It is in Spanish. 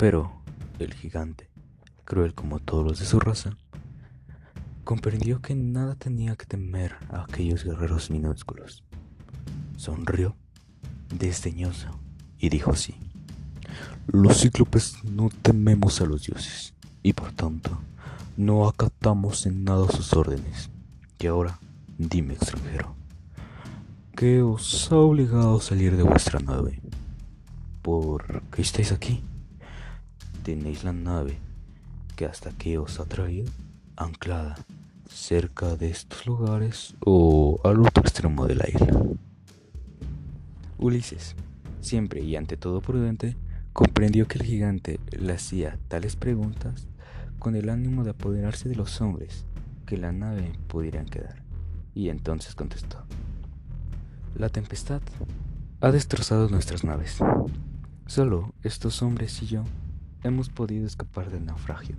Pero el gigante, cruel como todos los de su raza, comprendió que nada tenía que temer a aquellos guerreros minúsculos. Sonrió desdeñoso y dijo así. Los cíclopes no tememos a los dioses y por tanto no acatamos en nada sus órdenes. Y ahora, dime extranjero, ¿qué os ha obligado a salir de vuestra nave? ¿Por qué estáis aquí? ¿Tenéis la nave que hasta aquí os ha traído anclada cerca de estos lugares o al otro extremo de la isla? Ulises, siempre y ante todo prudente, comprendió que el gigante le hacía tales preguntas con el ánimo de apoderarse de los hombres que la nave pudieran quedar. Y entonces contestó, La tempestad ha destrozado nuestras naves. Solo estos hombres y yo hemos podido escapar del naufragio.